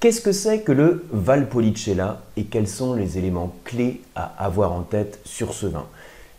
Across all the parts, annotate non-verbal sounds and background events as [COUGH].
Qu'est-ce que c'est que le Valpolicella et quels sont les éléments clés à avoir en tête sur ce vin?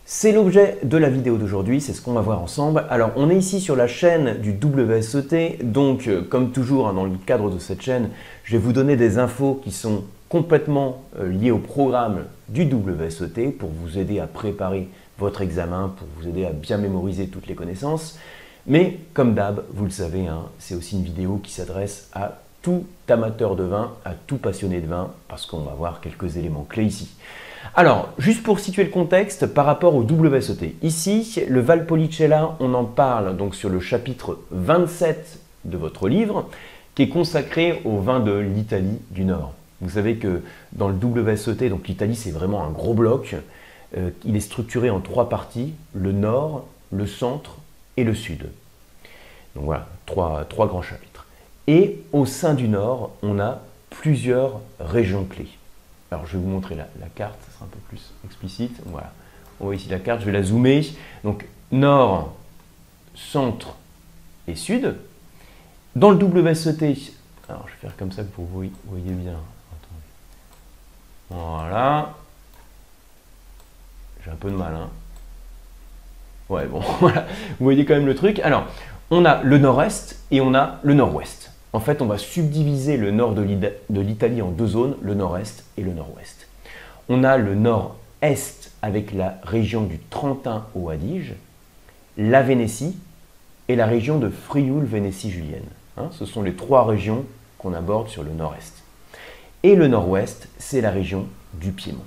C'est l'objet de la vidéo d'aujourd'hui, c'est ce qu'on va voir ensemble. Alors on est ici sur la chaîne du WSET, donc euh, comme toujours hein, dans le cadre de cette chaîne, je vais vous donner des infos qui sont complètement euh, liées au programme du WSET pour vous aider à préparer votre examen, pour vous aider à bien mémoriser toutes les connaissances. Mais comme d'hab, vous le savez, hein, c'est aussi une vidéo qui s'adresse à tout amateur de vin, à tout passionné de vin, parce qu'on va voir quelques éléments clés ici. Alors, juste pour situer le contexte par rapport au WSET. Ici, le Valpolicella, on en parle donc sur le chapitre 27 de votre livre, qui est consacré au vin de l'Italie du Nord. Vous savez que dans le WSET, donc l'Italie c'est vraiment un gros bloc, euh, il est structuré en trois parties, le Nord, le Centre et le Sud. Donc voilà, trois, trois grands chapitres. Et au sein du Nord, on a plusieurs régions clés. Alors je vais vous montrer la, carte, ça sera un peu plus explicite. Voilà. On voit ici la carte, je vais la zoomer. Donc nord, centre et sud. Dans le WSET, alors je vais faire comme ça pour que vous voyez bien. Voilà. J'ai un peu de mal. Hein. Ouais, bon, [LAUGHS] voilà. Vous voyez quand même le truc. Alors, on a le nord-est et on a le nord-ouest. En fait, on va subdiviser le nord de l'Italie en deux zones, le nord-est et le nord-ouest. On a le nord-est avec la région du Trentin au Adige, la Vénétie et la région de Frioul-Vénétie-Julienne. Hein, ce sont les trois régions qu'on aborde sur le nord-est. Et le nord-ouest, c'est la région du Piémont.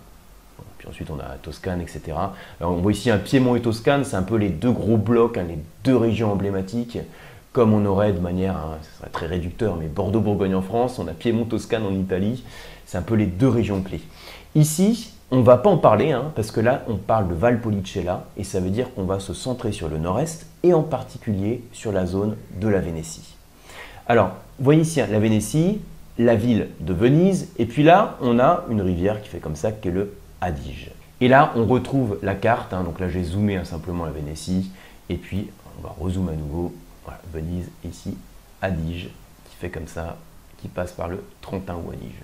Puis ensuite, on a Toscane, etc. On voit ici un Piémont et Toscane, c'est un peu les deux gros blocs, hein, les deux régions emblématiques comme on aurait de manière, hein, ce serait très réducteur, mais Bordeaux-Bourgogne en France, on a Piémont-Toscane en Italie, c'est un peu les deux régions clés. Ici, on ne va pas en parler, hein, parce que là, on parle de Valpolicella, et ça veut dire qu'on va se centrer sur le nord-est, et en particulier sur la zone de la Vénétie. Alors, vous voyez ici hein, la Vénétie, la ville de Venise, et puis là, on a une rivière qui fait comme ça, qui est le Adige. Et là, on retrouve la carte, donc là j'ai zoomé simplement la Vénétie, et puis on va rezoomer à nouveau, voilà, Venise, ici, Adige, qui fait comme ça, qui passe par le Trentin ou Adige.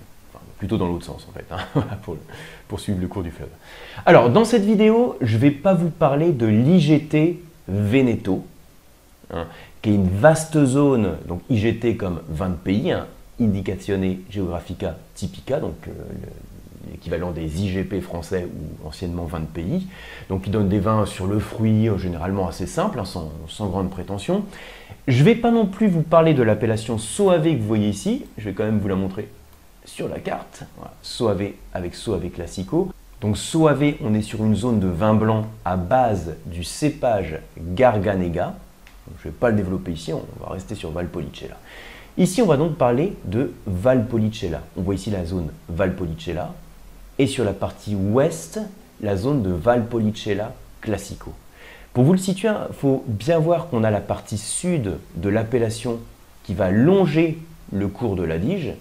plutôt dans l'autre sens en fait, hein, [LAUGHS] pour, suivre le cours du fleuve. Alors, dans cette vidéo, je ne vais pas vous parler de l'IGT Veneto, hein, qui est une vaste zone, donc IGT comme 20 pays, hein, Indicazione Geographica Typica, donc euh, l'équivalent des IGP français ou anciennement 20 pays. Donc ils donnent des vins sur le fruit, euh, généralement assez simples, hein, sans, grande prétention. Je ne vais pas non plus vous parler de l'appellation Soave que vous voyez ici, je vais quand même vous la montrer sur la carte. Soave avec Soave Classico. Donc Soave, on est sur une zone de vin blanc à base du cépage Garganega. je ne vais pas le développer ici, on va rester sur Valpolicella. Ici, on va donc parler de Valpolicella. On voit ici la zone Valpolicella et sur la partie ouest, la zone de Valpolicella Classico. Pour vous le situer, il hein, faut bien voir qu'on a la partie sud de l'appellation qui va longer le cours de l'Adige,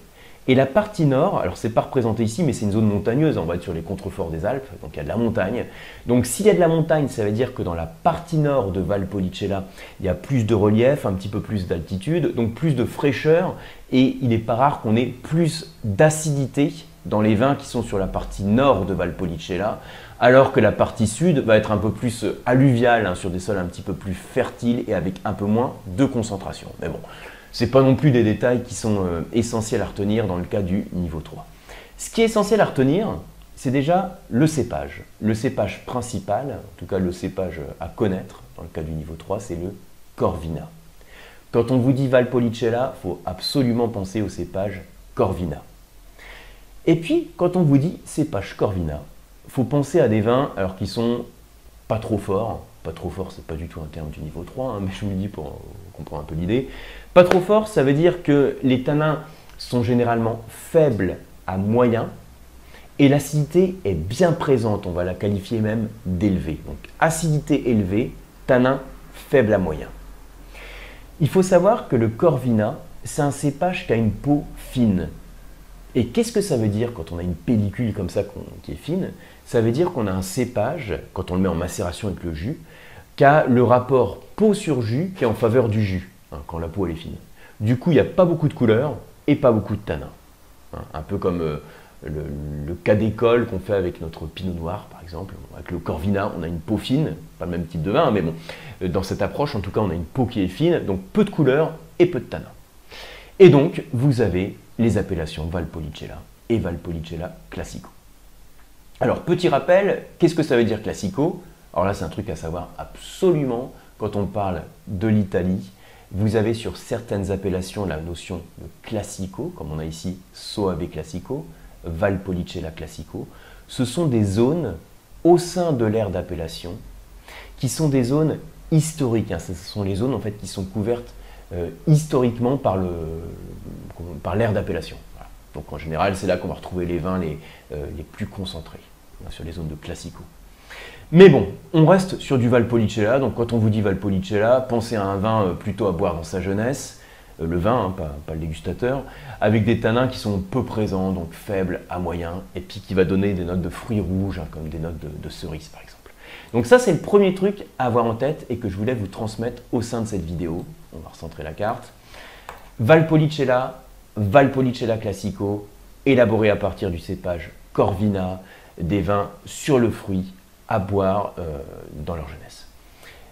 et la partie nord, alors c'est pas représenté ici, mais c'est une zone montagneuse, on va être sur les contreforts des Alpes, donc il y a de la montagne. Donc s'il y a de la montagne, ça veut dire que dans la partie nord de Valpolicella, il y a plus de relief, un petit peu plus d'altitude, donc plus de fraîcheur, et il n'est pas rare qu'on ait plus d'acidité dans les vins qui sont sur la partie nord de Valpolicella, alors que la partie sud va être un peu plus alluviale, hein, sur des sols un petit peu plus fertiles et avec un peu moins de concentration. Mais bon, ce n'est pas non plus des détails qui sont euh, essentiels à retenir dans le cas du niveau 3. Ce qui est essentiel à retenir, c'est déjà le cépage. Le cépage principal, en tout cas le cépage à connaître dans le cas du niveau 3, c'est le Corvina. Quand on vous dit Valpolicella, il faut absolument penser au cépage Corvina. Et puis, quand on vous dit cépage Corvina, faut penser à des vins alors qui sont pas trop forts. Pas trop fort, c'est pas du tout un terme du niveau 3, hein, [LAUGHS] mais je vous le dis pour comprendre un peu l'idée. Pas trop fort, ça veut dire que les tanins sont généralement faibles à moyens et l'acidité est bien présente, on va la qualifier même d'élevée. Donc acidité élevée, tanin faible à moyen. Il faut savoir que le Corvina, c'est un cépage qui a une peau fine, et qu'est-ce que ça veut dire quand on a une pellicule comme ça qui est fine? Ça veut dire qu'on a un cépage, quand on le met en macération avec le jus, qui a le rapport peau sur jus qui est en faveur du jus, hein, quand la peau elle est fine. Du coup, il n'y a pas beaucoup de couleur et pas beaucoup de tanin. Hein, un peu comme euh, le, cas d'école qu'on fait avec notre pinot noir, par exemple. Avec le corvina, on a une peau fine, pas le même type de vin, hein, mais bon, euh, dans cette approche, en tout cas, on a une peau qui est fine, donc peu de couleur et peu de tanin. Et donc, vous avez les appellations Valpolicella et Valpolicella Classico. Alors, petit rappel, qu'est-ce que ça veut dire Classico? Alors là, c'est un truc à savoir absolument quand on parle de l'Italie. Vous avez sur certaines appellations la notion de Classico, comme on a ici Soave Classico, Valpolicella Classico. Ce sont des zones au sein de l'aire d'appellation qui sont des zones historiques. Hein. Ce sont les zones en fait qui sont couvertes euh, historiquement par l'aire d'appellation. Donc en général, c'est là qu'on va retrouver les vins les, euh, plus concentrés, hein, sur les zones de classico. Mais bon, on reste sur du Valpolicella. Donc quand on vous dit Valpolicella, pensez à un vin euh, plutôt à boire dans sa jeunesse, le vin, hein, pas, le dégustateur, avec des tanins qui sont peu présents, donc faibles à moyens, et puis qui va donner des notes de fruits rouges, comme des notes de, de cerises par exemple. Donc ça, c'est le premier truc à avoir en tête et que je voulais vous transmettre au sein de cette vidéo. On va recentrer la carte. Valpolicella, Valpolicella Classico, élaboré à partir du cépage Corvina, des vins sur le fruit à boire euh, dans leur jeunesse.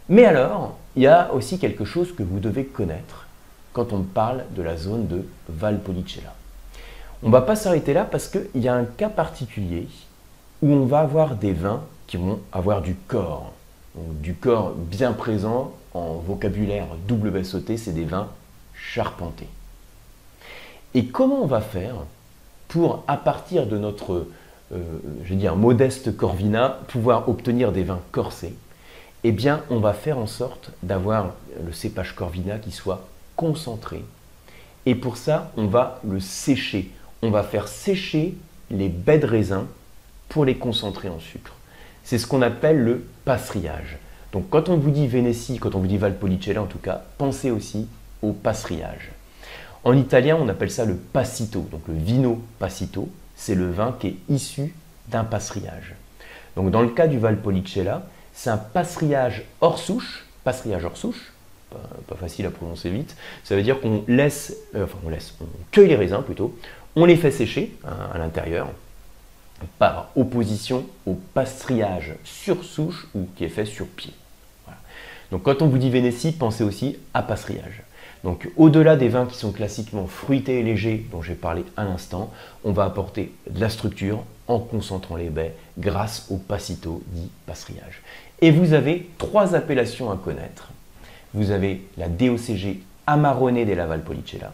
Mais alors, il y a aussi quelque chose que vous devez connaître quand on parle de la zone de Valpolicella. On ne va pas s'arrêter là parce qu'il y a un cas particulier où on va avoir des vins qui vont avoir du corps. du corps bien présent en vocabulaire WSOT, c'est des vins charpentés. Et comment on va faire pour, à partir de notre, euh, je veux dire, modeste Corvina, pouvoir obtenir des vins corsés? Eh bien, on va faire en sorte d'avoir le cépage Corvina qui soit concentré. Et pour ça, on va le sécher. On va faire sécher les baies de raisin pour les concentrer en sucre. C'est ce qu'on appelle le passeriage. Donc quand on vous dit Vénétie, quand on vous dit Valpolicella en tout cas, pensez aussi au passeriage. En italien, on appelle ça le passito. Donc le vino passito, c'est le vin qui est issu d'un passeriage. Donc dans le cas du Valpolicella, c'est un passeriage hors souche, passeriage hors souche, pas, facile à prononcer vite. Ça veut dire qu'on laisse, euh, enfin on laisse, on cueille les raisins plutôt, on les fait sécher hein, à l'intérieur, par opposition au pastriage sur souche ou qui est fait sur pied. Donc quand on vous dit Vénétie, pensez aussi à pastriage. Donc au-delà des vins qui sont classiquement fruités et légers dont j'ai parlé à l'instant, on va apporter de la structure en concentrant les baies grâce au passito dit pastriage. Et vous avez trois appellations à connaître. Vous avez la DOCG Amarone della Valpolicella,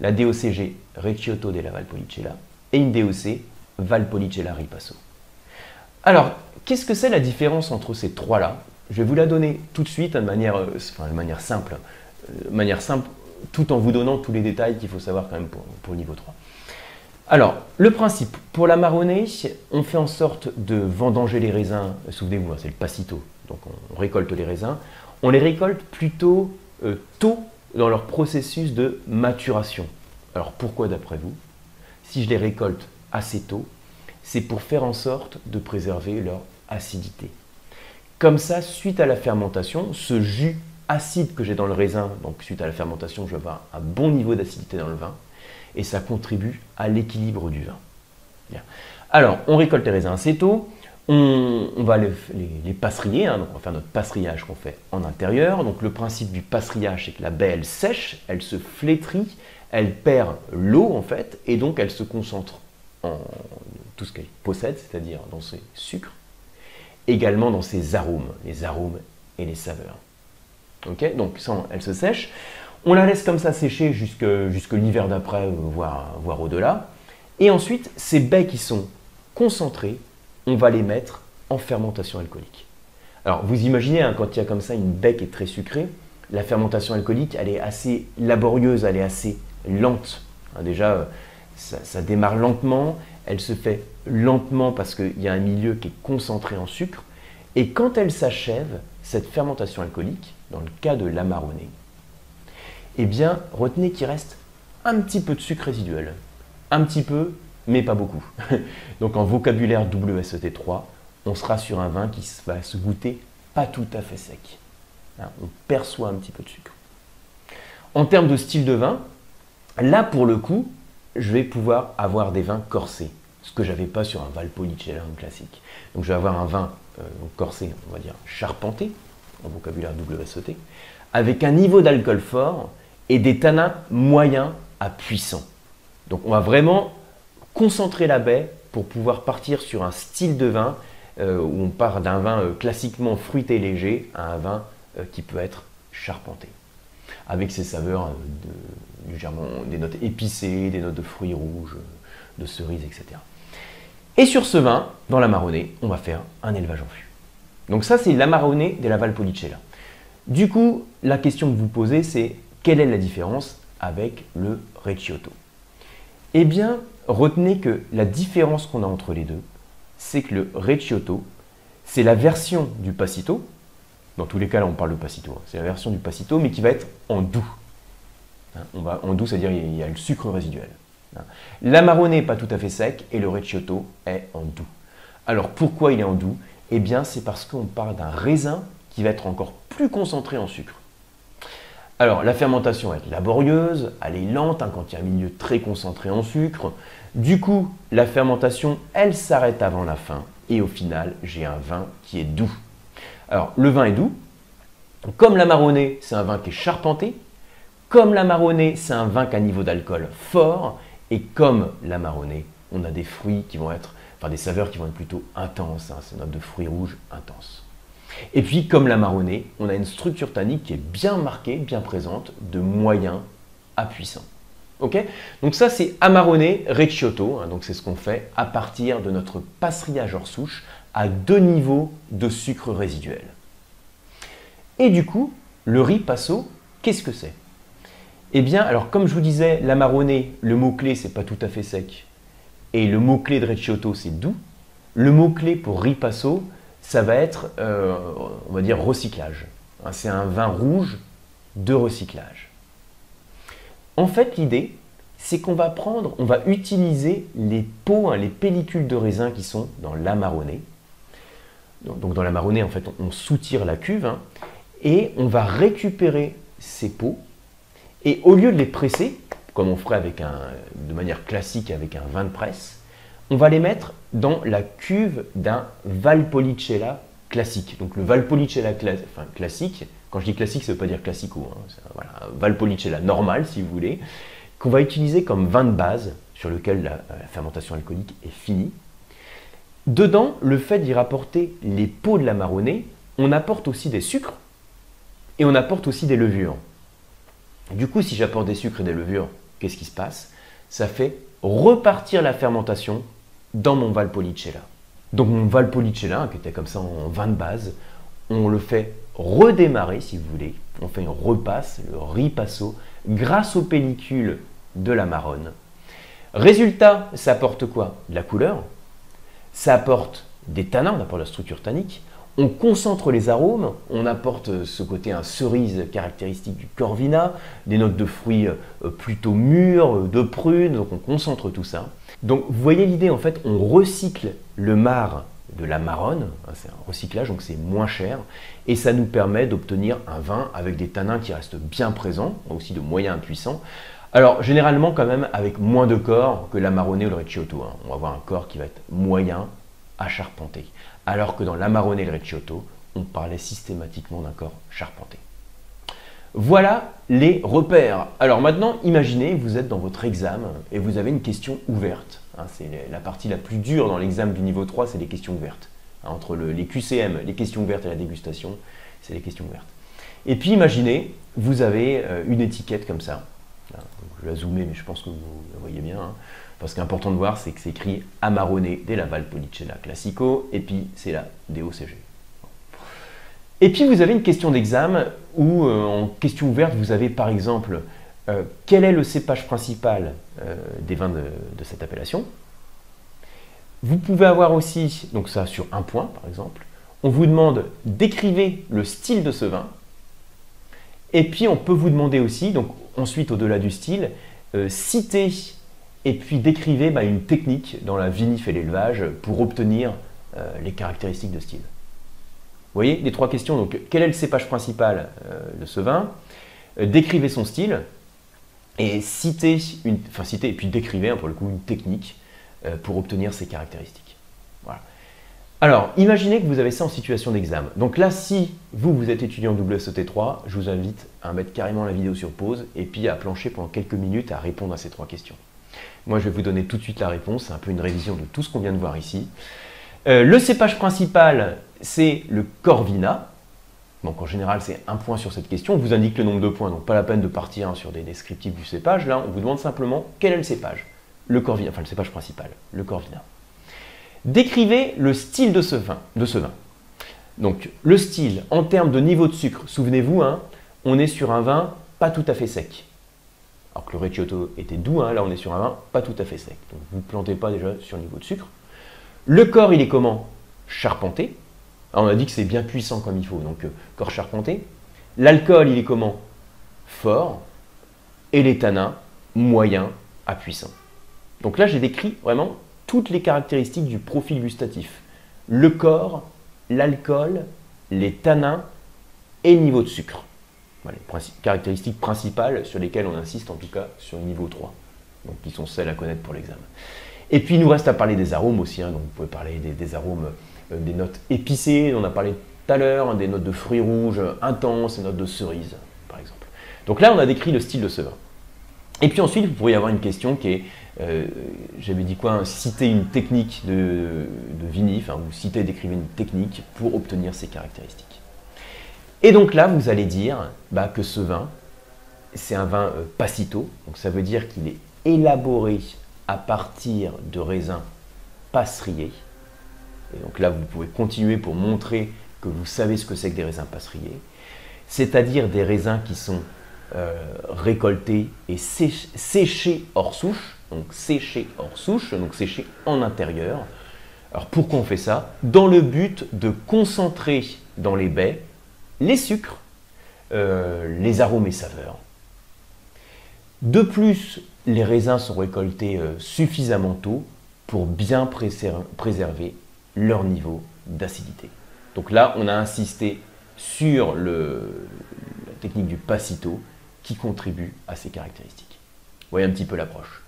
la DOCG Recchiotto della Valpolicella et une DOC Valpolicella Ripasso. Alors, qu'est-ce que c'est la différence entre ces trois-là? Je vais vous la donner tout de suite de manière, euh, de manière simple, euh, manière simple, tout en vous donnant tous les détails qu'il faut savoir quand même pour, le niveau 3. Alors, le principe, pour la marronnée, on fait en sorte de vendanger les raisins, souvenez-vous, hein, c'est le passito, donc on, récolte les raisins, on les récolte plutôt euh, tôt dans leur processus de maturation. Alors pourquoi d'après vous? Si je les récolte assez tôt, c'est pour faire en sorte de préserver leur acidité. Comme ça, suite à la fermentation, ce jus acide que j'ai dans le raisin, donc suite à la fermentation, je vais avoir un bon niveau d'acidité dans le vin, et ça contribue à l'équilibre du vin. Alors, on récolte les raisins assez tôt, on, va les, les, passerier, hein, donc on va faire notre passeriage qu'on fait en intérieur. Donc le principe du passeriage, c'est que la baie, elle sèche, elle se flétrit, elle perd l'eau en fait, et donc elle se concentre en tout ce qu'elle possède, c'est-à-dire dans ses sucres, également dans ses arômes, les arômes et les saveurs. Ok Donc ça, elle se sèche. On la laisse comme ça sécher jusque, l'hiver d'après, voire, voire au-delà. Et ensuite, ces baies qui sont concentrées, on va les mettre en fermentation alcoolique. Alors vous imaginez, hein, quand il y a comme ça une baie qui est très sucrée, la fermentation alcoolique, elle est assez laborieuse, elle est assez lente. Hein, déjà, ça, démarre lentement, elle se fait lentement parce qu'il y a un milieu qui est concentré en sucre. Et quand elle s'achève, cette fermentation alcoolique, dans le cas de l'amarronné, eh bien, retenez qu'il reste un petit peu de sucre résiduel. Un petit peu, mais pas beaucoup. [LAUGHS] Donc en vocabulaire WSET3, on sera sur un vin qui va se goûter pas tout à fait sec. Hein, on perçoit un petit peu de sucre. En termes de style de vin, là pour le coup, je vais pouvoir avoir des vins corsés, ce que j'avais pas sur un Valpolicella classique. Donc je vais avoir un vin euh, corsé, on va dire charpenté, en vocabulaire WSET, avec un niveau d'alcool fort et des tanins moyens à puissants. Donc on va vraiment concentrer la baie pour pouvoir partir sur un style de vin euh, où on part d'un vin euh, classiquement fruité léger à un vin qui peut être charpenté avec ses saveurs de, des notes épicées, des notes de fruits rouges, de cerises, etc. Et sur ce vin, dans la marronnée, on va faire un élevage en fût. Donc ça, c'est la marronnée de la Valpolicella. Du coup, la question que vous posez, c'est quelle est la différence avec le Recioto Eh bien, retenez que la différence qu'on a entre les deux, c'est que le Recioto, c'est la version du Passito, dans tous les cas, là, on parle de passito. Hein. C'est la version du passito, mais qui va être en doux. Hein, on va, en doux, c'est-à-dire il y a le sucre résiduel. Hein. L'amarone n'est pas tout à fait sec et le recioto est en doux. Alors pourquoi il est en doux? Eh bien, c'est parce qu'on parle d'un raisin qui va être encore plus concentré en sucre. Alors, la fermentation être laborieuse, elle est lente quand il y a un milieu très concentré en sucre. Du coup, la fermentation, elle s'arrête avant la fin. Et au final, j'ai un vin qui est doux. Alors, le vin est doux. Comme la marronnée, c'est un vin qui est charpenté. Comme la marronnée, c'est un vin qui a un niveau d'alcool fort. Et comme la marronnée, on a des fruits qui vont être, enfin des saveurs qui vont être plutôt intenses. Hein, c'est une de fruits rouges intenses. Et puis, comme la marronnée, on a une structure tannique qui est bien marquée, bien présente, de moyen à puissant. Ok? Donc ça, c'est Amarone Recioto. Hein, donc c'est ce qu'on fait à partir de notre passerillage hors souche à deux niveaux de sucre résiduel. Et du coup, le riz passo, qu'est-ce que c'est? Eh bien, alors comme je vous disais, l'amarone, le mot-clé, c'est pas tout à fait sec. Et le mot-clé de Recioto, c'est doux. Le mot-clé pour riz passo, ça va être, euh, on va dire, recyclage. Hein, c'est un vin rouge de recyclage. En fait, l'idée, c'est qu'on va prendre, on va utiliser les peaux, hein, les pellicules de raisin qui sont dans l'amarone, donc dans la marronnée, en fait, on soutire la cuve hein, et on va récupérer ces pots. Et au lieu de les presser, comme on ferait un, de manière classique avec un vin de presse, on va les mettre dans la cuve d'un Valpolicella classique. Donc le Valpolicella classique, quand je dis classique, ça ne veut pas dire classico, hein, voilà, Valpolicella normal si vous voulez, qu'on va utiliser comme vin de base sur lequel la fermentation alcoolique est finie. Dedans, le fait d'y rapporter les pots de la marronnée, on apporte aussi des sucres et on apporte aussi des levures. Du coup, si j'apporte des sucres et des levures, qu'est-ce qui se passe? Ça fait repartir la fermentation dans mon Valpolicella. Donc mon Valpolicella, qui était comme ça en vin de base, on le fait redémarrer, si vous voulez. On fait une repasse, le ripasso, grâce aux pellicules de la marronne. Résultat, ça apporte quoi? De la couleur, ça apporte des tanins, on apporte la structure tannique, on concentre les arômes, on apporte ce côté un cerise caractéristique du corvina, des notes de fruits euh, plutôt mûrs, euh, de prunes, donc on concentre tout ça. Donc vous voyez l'idée, en fait, on recycle le marc de la marronne, hein, c'est un recyclage, donc c'est moins cher, et ça nous permet d'obtenir un vin avec des tanins qui restent bien présents, aussi de moyens puissants. Alors, généralement, quand même, avec moins de corps que la marronnée ou le recioto. Hein. On va avoir un corps qui va être moyen à charpenter. Alors que dans la marronnée et le recioto, on parlait systématiquement d'un corps charpenté. Voilà les repères. Alors maintenant, imaginez, vous êtes dans votre examen et vous avez une question ouverte. Hein. c'est la partie la plus dure dans l'examen du niveau 3, c'est les questions ouvertes. Hein, entre les QCM, les questions ouvertes et la dégustation, c'est les questions ouvertes. Et puis imaginez, vous avez euh, une étiquette comme ça, je vais zoomer, mais je pense que vous le voyez bien. Parce qu'important de voir, c'est que c'est écrit Amarone della Valpolicella Classico, et puis c'est la DOCG. Et puis vous avez une question d'examen où, euh, en question ouverte, vous avez par exemple euh, quel est le cépage principal euh, des vins de, de, cette appellation? Vous pouvez avoir aussi, donc ça sur un point par exemple, on vous demande d'écrivez le style de ce vin. Et puis on peut vous demander aussi, donc ensuite au-delà du style, citer et puis décrivez bah, une technique dans la vinif et l'élevage pour obtenir euh, les caractéristiques de style. Vous voyez, les trois questions. Donc, quel est le cépage principal euh, de ce vin? Décrivez son style. et citez, une, enfin citez et puis décrivez hein, pour le coup une technique euh, pour obtenir ces caractéristiques. Voilà. Alors, imaginez que vous avez ça en situation d'examen. Donc là, si vous, vous êtes étudiant WSET3, je vous invite à mettre carrément la vidéo sur pause et puis à plancher pendant quelques minutes à répondre à ces trois questions. Moi, je vais vous donner tout de suite la réponse. C'est un peu une révision de tout ce qu'on vient de voir ici. Euh, le cépage principal, c'est le Corvina. Donc en général, c'est un point sur cette question. On vous indique le nombre de points, donc pas la peine de partir hein, sur des descriptifs du cépage. Là, on vous demande simplement quel est le cépage. Le Corvina, enfin le cépage principal, le Corvina. Décrivez le style de ce vin. De ce vin. Donc le style, en termes de niveau de sucre, souvenez-vous, hein, on est sur un vin pas tout à fait sec. Alors que le Recioto était doux, hein, là on est sur un vin pas tout à fait sec. Donc vous ne plantez pas déjà sur le niveau de sucre. Le corps, il est comment? Charpenté. on a dit que c'est bien puissant comme il faut, donc euh, corps charpenté. L'alcool, il est comment? Fort. Et les tanins, moyen à puissant. Donc là, j'ai décrit vraiment toutes les caractéristiques du profil gustatif. Le corps, l'alcool, les tanins et le niveau de sucre. Les caractéristiques principales sur lesquelles on insiste en tout cas sur le niveau 3, donc qui sont celles à connaître pour l'examen. Et puis il nous reste à parler des arômes aussi. Hein. donc vous pouvez parler des, arômes, euh, des notes épicées, on a parlé tout à l'heure, hein, des notes de fruits rouges intenses, des notes de cerises, par exemple. Donc là, on a décrit le style de ce vin. Et puis ensuite, vous pourriez avoir une question qui est, euh, j'avais dit quoi, citer une technique de, de vinif, ou citer, décrire une technique pour obtenir ces caractéristiques. Et donc là, vous allez dire bah, que ce vin, c'est un vin euh, passito, donc ça veut dire qu'il est élaboré à partir de raisins passeriers. Et donc là, vous pouvez continuer pour montrer que vous savez ce que c'est que des raisins passeriers, c'est-à-dire des raisins qui sont euh, récoltés et séchés hors souche, donc séchés hors souche, donc séchés en intérieur. Alors pourquoi on fait ça? Dans le but de concentrer dans les baies les sucres, euh, les arômes et saveurs. De plus, les raisins sont récoltés euh, suffisamment tôt pour bien préserver leur niveau d'acidité. Donc là, on a insisté sur la technique du passito qui contribue à ces caractéristiques. Voyez un petit peu l'approche.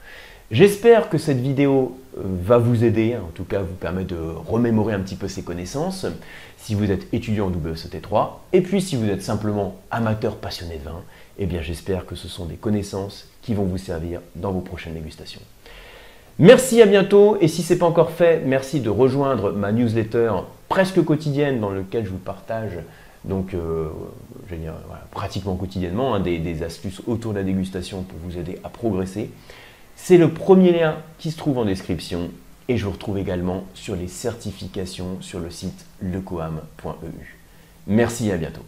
J'espère que cette vidéo euh, va vous aider, en tout cas vous permet de remémorer un petit peu ces connaissances, si vous êtes étudiant en WSET3, et puis si vous êtes simplement amateur passionné de vin, eh bien j'espère que ce sont des connaissances qui vont vous servir dans vos prochaines dégustations. Merci, à bientôt, et si ce n'est pas encore fait, merci de rejoindre ma newsletter presque quotidienne dans laquelle je vous partage donc euh, pratiquement quotidiennement hein, des astuces autour de la dégustation pour vous aider à progresser. C'est le premier lien qui se trouve en description et je vous retrouve également sur les certifications sur le site lecoam.eu. Merci et à bientôt.